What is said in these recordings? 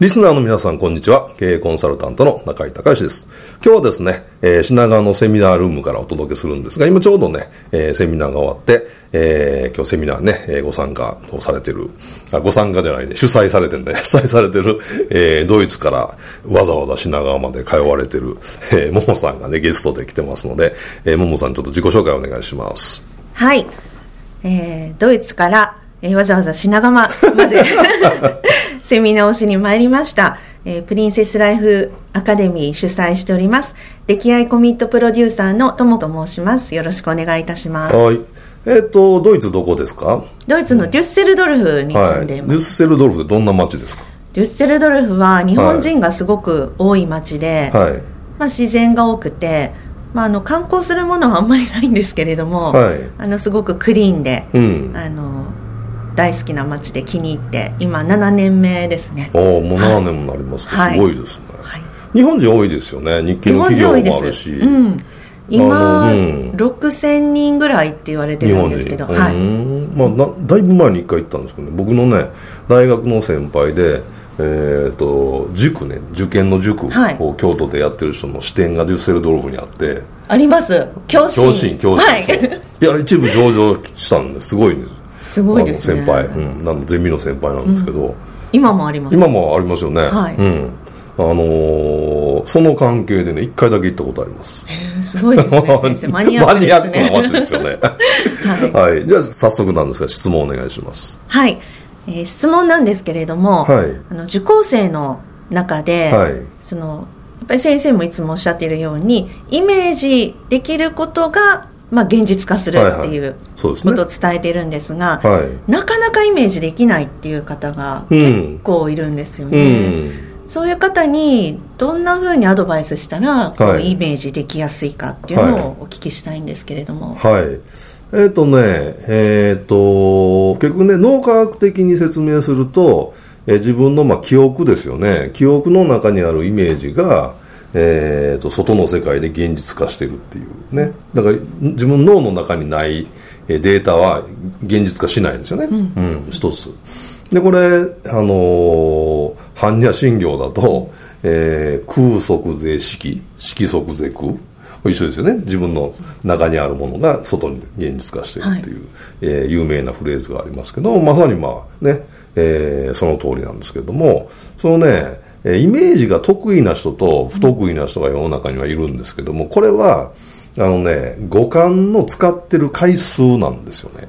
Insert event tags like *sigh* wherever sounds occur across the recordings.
リスナーの皆さん、こんにちは。経営コンサルタントの中井隆義です。今日はですね、えー、品川のセミナールームからお届けするんですが、今ちょうどね、えー、セミナーが終わって、えー、今日セミナーね、えー、ご参加をされてる、あ、ご参加じゃないで、主催されてんで、*laughs* 主催されてる、えー、ドイツからわざわざ品川まで通われてる、えー、ももさんがね、ゲストで来てますので、えー、ももさんちょっと自己紹介お願いします。はい。えー、ドイツから、えー、わざわざ品川まで *laughs* セミナーをしに参りました。えー、プリンセスライフアカデミー主催しております。出来合いコミットプロデューサーのともと申します。よろしくお願いいたします。はい。えっ、ー、と、ドイツどこですか？ドイツのデュッセルドルフに住んでいます。はい、デュッセルドルフどんな街ですか？デュッセルドルフは日本人がすごく多い街で、はい、まあ、自然が多くて、まあ、あの観光するものはあんまりないんですけれども、はい、あのすごくクリーンで、うん、あの大好きな街で気に入って今7年目ですね。ああもう7年もなりますか、はい、すごいですね、はい、日本人多いですよね。日系の企業もあるし、うん、今、うん、6000人ぐらいって言われてるんですけど、はい。まあ、なだいぶ前に1回行ったんですけどね。僕のね大学の先輩でえーと、塾ね。受験の塾を京都でやってる人の支店がデュッセルドルフにあって。あります。教師。教師教師、はい、いや一部上場したんですごいんですすごいですね。先輩、うん、なんゼミの先輩なんですけど、うん、今もあります。今もありますよね。はい、うん。あのー、その関係でね一回だけ行ったことあります。へすごいですね先生。*laughs* マニアックですね。マニアックな街ですよね。*laughs* はい、*laughs* はい、じゃあ早速なんですが質問お願いします。はい、えー、質問なんですけれども、はい、あの受講生の中で、はい、そのやっぱり先生もいつもおっしゃっているようにイメージできることがまあ、現実化するっていうことを伝えているんですが、はい。はい、なかなかイメージできないっていう方が結構いるんですよね、うん、そういう方にどんなふうにアドバイスしたらこうイメージできやすいかっていうのをお聞きしたいんですけれども。はい、はい、えっ、ー、とねえっ、ー、と結局ね脳科学的に説明すると、えー、自分のまあ記憶ですよね。記憶の中にあるイメージがえーと、外の世界で現実化してるっていうね。だから自分の脳の中にないデータは現実化しないんですよね、うん、うん、一つ。でこれ、あのー、般若心経だと、えー、空即是色色即是空。一緒ですよね。自分の中にあるものが外に現実化してるっていう、はい、えー、有名なフレーズがありますけどまさにまあねえー、その通りなんですけれどもそのねイメージが得意な人と不得意な人が世の中にはいるんですけどもこれはあのね五感の使ってる回数なんですよね。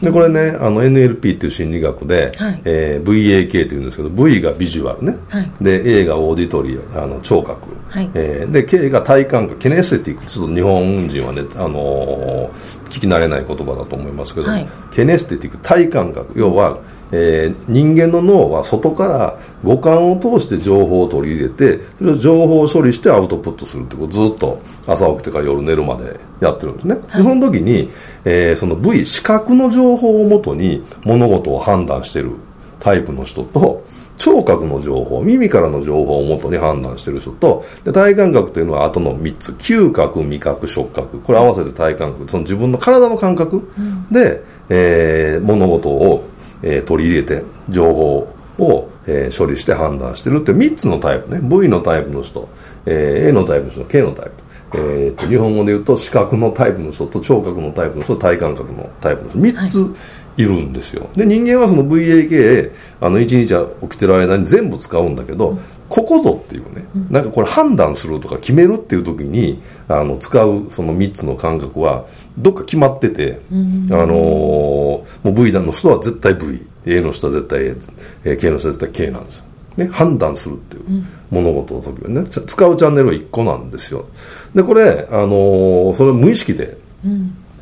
でこれねあの NLP っていう心理学で、はい、えー、VAK っていうんですけど V がビジュアルね、はい、で A がオーディトリーあの聴覚、はい、えー、で K が体感覚ケネスティック。ちょっと日本人はね、あのー、聞き慣れない言葉だと思いますけど、はい、ケネスティック体感覚。要はえー、人間の脳は外から五感を通して情報を取り入れてそれを情報を処理してアウトプットするってことをずっと朝起きてから夜寝るまでやってるんですね、はい、でその時に、えー、その V 視覚の情報をもとに物事を判断してるタイプの人と聴覚の情報耳からの情報をもとに判断してる人とで体感覚というのはあとの3つ。嗅覚味覚触覚。これ合わせて体感覚。その自分の体の感覚で、うん、えー、物事をえー、取り入れて情報を、えー、処理して判断してるって3つのタイプね。V のタイプの人、えー、A のタイプの人 K のタイプ。えーと、日本語で言うと視覚のタイプの人と聴覚のタイプの人と体感覚のタイプの人。3ついるんですよ、はい、で人間はその VAK あの1日起きてる間に全部使うんだけど、うん、ここぞっていうね、うん、なんかこれ判断するとか決めるっていう時にあの使うその3つの感覚はどっか決まってて、あのー、もう V の人は絶対 V A の人は絶対 A、K の人は絶対 K なんですよ、ね、判断するっていう物事の時はね。使うチャンネルは1個なんですよ。でこれ、あのー、それ無意識で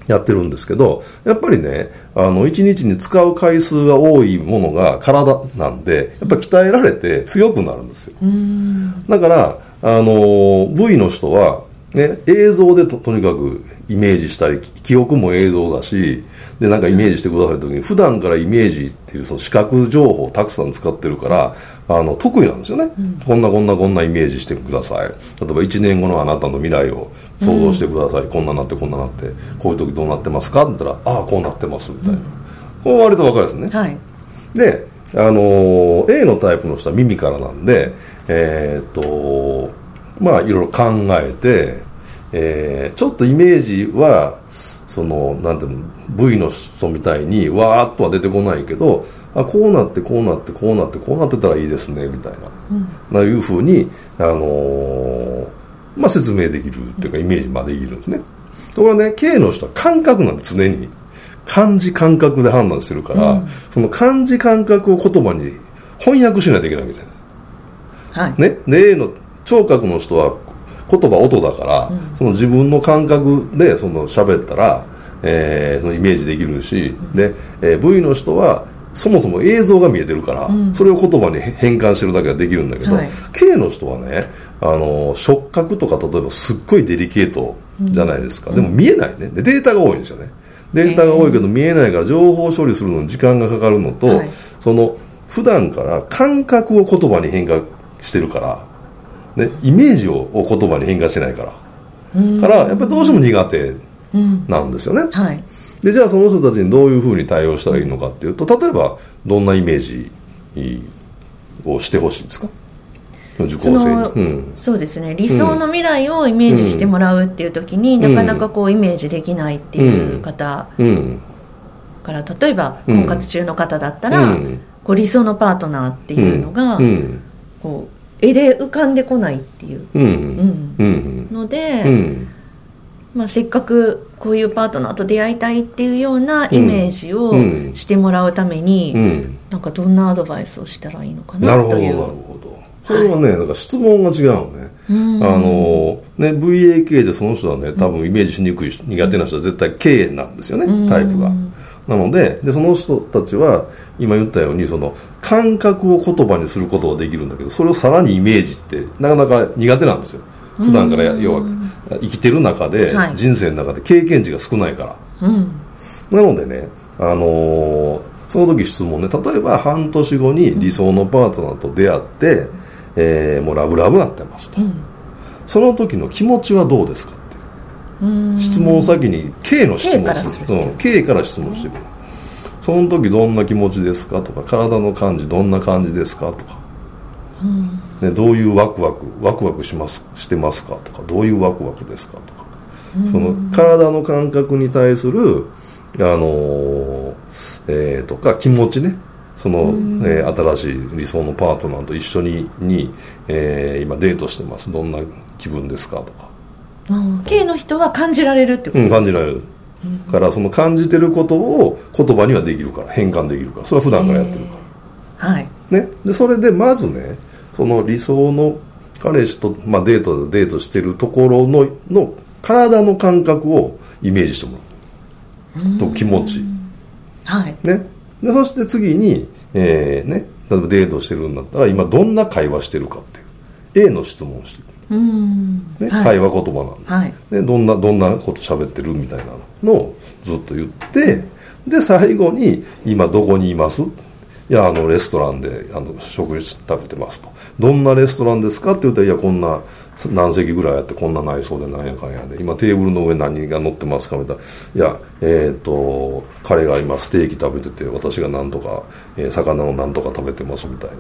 やってるんですけどやっぱりねあの1日に使う回数が多いものが体なんでやっぱり鍛えられて強くなるんですよ。だからあのー、V の人はね、映像でととにかくイメージしたり記憶も映像だしでなんかイメージしてくださる時に普段からイメージっていうその視覚情報をたくさん使ってるからあの得意なんですよね、うん、こんなこんなこんなイメージしてください。例えば1年後のあなたの未来を想像してください、うん、こんななってこんななって。こういう時どうなってますかって言ったらああこうなってますみたいな、うん、これ割と分かるですね、はい、であのー、A のタイプの人は耳からなんでえー、っとまあいろいろ考えて、えー、ちょっとイメージはそのなんていうの V の人みたいにわーっとは出てこないけどあこうなってこうなってこうなってこうなってたらいいですねみたいな、うん、ないうふうに、あのー、まあ、説明できるっていうかイメージまでできるんですね。ところがね K の人は感覚なんで常に。漢字感覚で判断してるから、うん、その漢字感覚を言葉に翻訳しないといけないわけじゃない、はい、ね、で A の聴覚の人は言葉音だから、うん、その自分の感覚でその喋ったら、えー、そのイメージできるし、うん、で、えー、V の人はそもそも映像が見えてるから、うん、それを言葉に変換してるだけはできるんだけど、はい、K の人はねあの触覚とか例えばすっごいデリケートじゃないですか、でも見えないね。でデータが多いんですよね。データが多いけど見えないから情報処理するのに時間がかかるのと、はい、その普段から感覚を言葉に変化してるからね、イメージを言葉に変化しないから。からやっぱりどうしても苦手なんですよね、はい、でじゃあその人たちにどういうふうに対応したらいいのかっていうと例えばどんなイメージをしてほしいんですか？その、うん、そうですね。理想の未来をイメージしてもらうっていう時に、うん、なかなかこうイメージできないっていう方、うん、から例えば婚活中の方だったら、こう理想のパートナーっていうのが、こう絵で浮かんでこないっていう、うん。ので、まあ、せっかくこういうパートナーと出会いたいっていうようなイメージをしてもらうために、なんかどんなアドバイスをしたらいいのかなという。なるほどそれはね、はい、なんか質問が違うのね。あのね VAK でその人はね多分イメージしにくい苦手な人は絶対 K なんですよね、タイプが。なのででその人たちは今言ったようにその感覚を言葉にすることはできるんだけどそれをさらにイメージってなかなか苦手なんですよ。普段から要は生きてる中で、はい、人生の中で経験値が少ないから、うん、なのでね、あのー、その時質問ね例えば半年後に理想のパートナーと出会って、うん、えー、もうラブラブなってますと、うん、その時の気持ちはどうですかって。質問を先に K の質問をする K から質問してくる。その時どんな気持ちですかとか体の感じどんな感じですかとか、うん、ね、どういうワクワクワクワクしますしてますか？とかどういうワクワクですか？とか、うん、その体の感覚に対するあのー、えー、とか気持ちね。その、えー、新しい理想のパートナーと一緒にに、えー、今デートしてます。どんな気分ですか？とか。K の人は感じられるってこと？ですか、うん、感じられる。からその感じてることを言葉にはできるから変換できるから。それは普段からやってるから、はい。ね、でそれでまずねその理想の彼氏と、まあ、デートでデートしてるところのの体の感覚をイメージしてもらう。と気持ち。はい。ね。でそして次に、えーね、例えばデートしてるんだったら今どんな会話してるかっていう。A の質問をしてる、ね、はい、会話言葉なんで,、はい、でどんなどんなこと喋ってるみたいなのをずっと言ってで最後に「今どこにいます?」いやあのレストランであの食事食べてますとどんなレストランですかって言ったらいやこんな何席ぐらいあってこんな内装でなんやかんやで今テーブルの上何が乗ってますかみたいな。いやえっ、ー、と彼が今ステーキ食べてて私が何とか、えー、魚の何とか食べてますみたいな。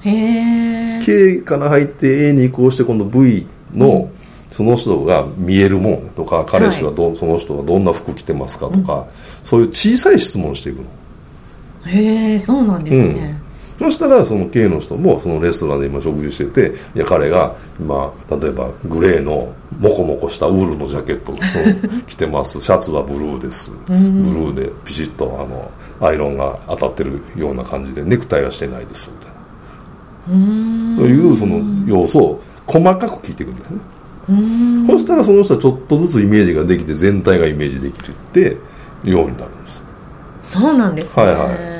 へえ K から入って A に移行して今度 V の、その人が見えるもんとか彼氏はど、はい、その人がどんな服着てますかとか、うん、そういう小さい質問していくの。へえそうなんですね、そしたらその K の人もそのレストランで今食事してていや彼が今例えばグレーのモコモコしたウールのジャケットを着てます。シャツはブルーです。ブルーでピチッとあのアイロンが当たってるような感じでネクタイはしてないです。みたいなというその要素を細かく聞いていくんですね。そしたらその人はちょっとずつイメージができて全体がイメージできていってようになるんです。そうなんですね。はいはい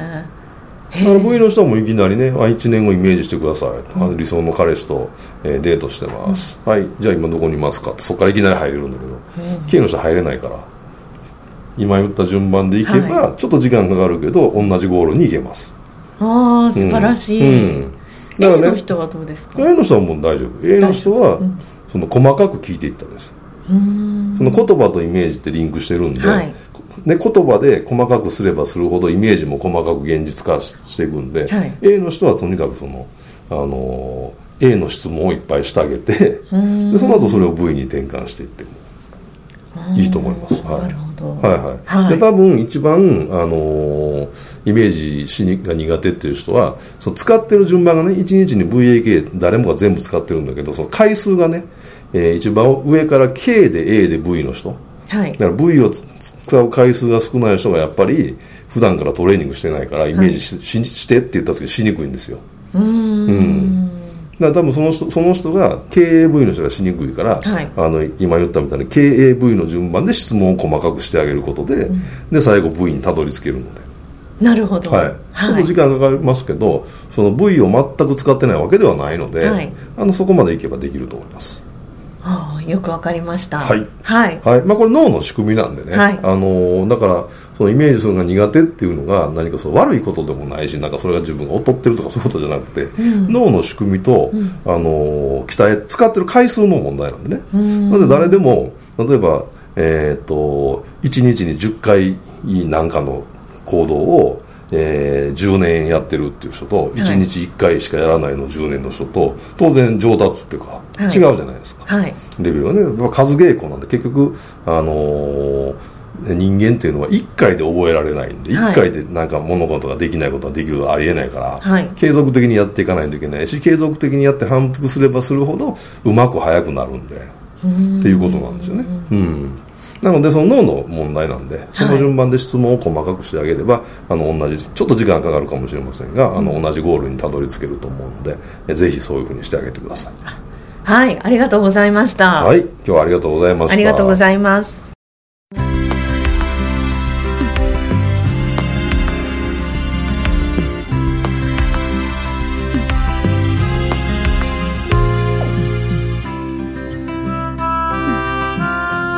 あの V の人もいきなりねあ1年後イメージしてください、うん、理想の彼氏と、えー、デートしてます、うん、はいじゃあ今どこにいますか？ってそこからいきなり入れるんだけど、うん、K の人入れないから。今言った順番でいけば、はい、ちょっと時間かかるけど同じゴールに行けます。ああ素晴らしい、うん。だからね、A の人はどうですか？A の人はもう大丈夫。A の人は、その細かく聞いていったんです。その言葉とイメージってリンクしてるんで、はい、で言葉で細かくすればするほどイメージも細かく現実化していくんで、はい、A の人はとにかくその、あの A の質問をいっぱいしてあげてでその後それを V に転換していってもいいと思います。はい、なるほど。はいはい。はい、で多分一番、あのー、イメージしにが苦手っていう人は、その使ってる順番がね、1日に VAK 誰もが全部使ってるんだけど、その回数がね、えー、一番上から K で A で V の人。はい、だから V を使う回数が少ない人がやっぱり普段からトレーニングしてないからイメージしはい、してって言った時しにくいんですよ。うん。だから多分その人その人が KAV の人がしにくいから、はい、あの今言ったみたいに KAV の順番で質問を細かくしてあげることでうん、で最後 V にたどり着けるので。なるほど、はい、ちょっと時間かかりますけどその V を全く使ってないわけではないので、はい、あのそこまでいけばできると思いますよくわかりました。はい、はい。はい。まあ、これ脳の仕組みなんでね、はい、あのだからそのイメージするのが苦手っていうのが何かその悪いことでもないしなんかそれが自分が劣ってるとかそういうことじゃなくて、うん、脳の仕組みと、うん、あの鍛え使ってる回数の問題なんでね、うん、なので誰でも例えば、えーと、1日に10回なんかの行動をえー、10年やってるっていう人と、1日1回しかやらないの10年の人と当然上達っていうか、違うじゃないですか、はい、レベルがね数稽古なんで結局、あのー、人間っていうのは1回で覚えられないんで、1回でなんか物事ができないことができるとありえないから、はい、継続的にやっていかないといけないし継続的にやって反復すればするほどうまく速くなるんでっていうことなんですよね。うん。なのでその脳の問題なんでその順番で質問を細かくしてあげれば、はい、あの同じちょっと時間かかるかもしれませんが、あの同じゴールにたどり着けると思うのでぜひそういうふうにしてあげてくださいはいありがとうございました。はい今日はありがとうございました。ありがとうございます。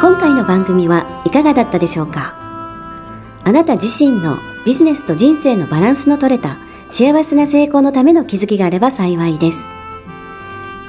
今回の番組はいかがだったでしょうか？あなた自身のビジネスと人生のバランスの取れた幸せな成功のための気づきがあれば幸いです。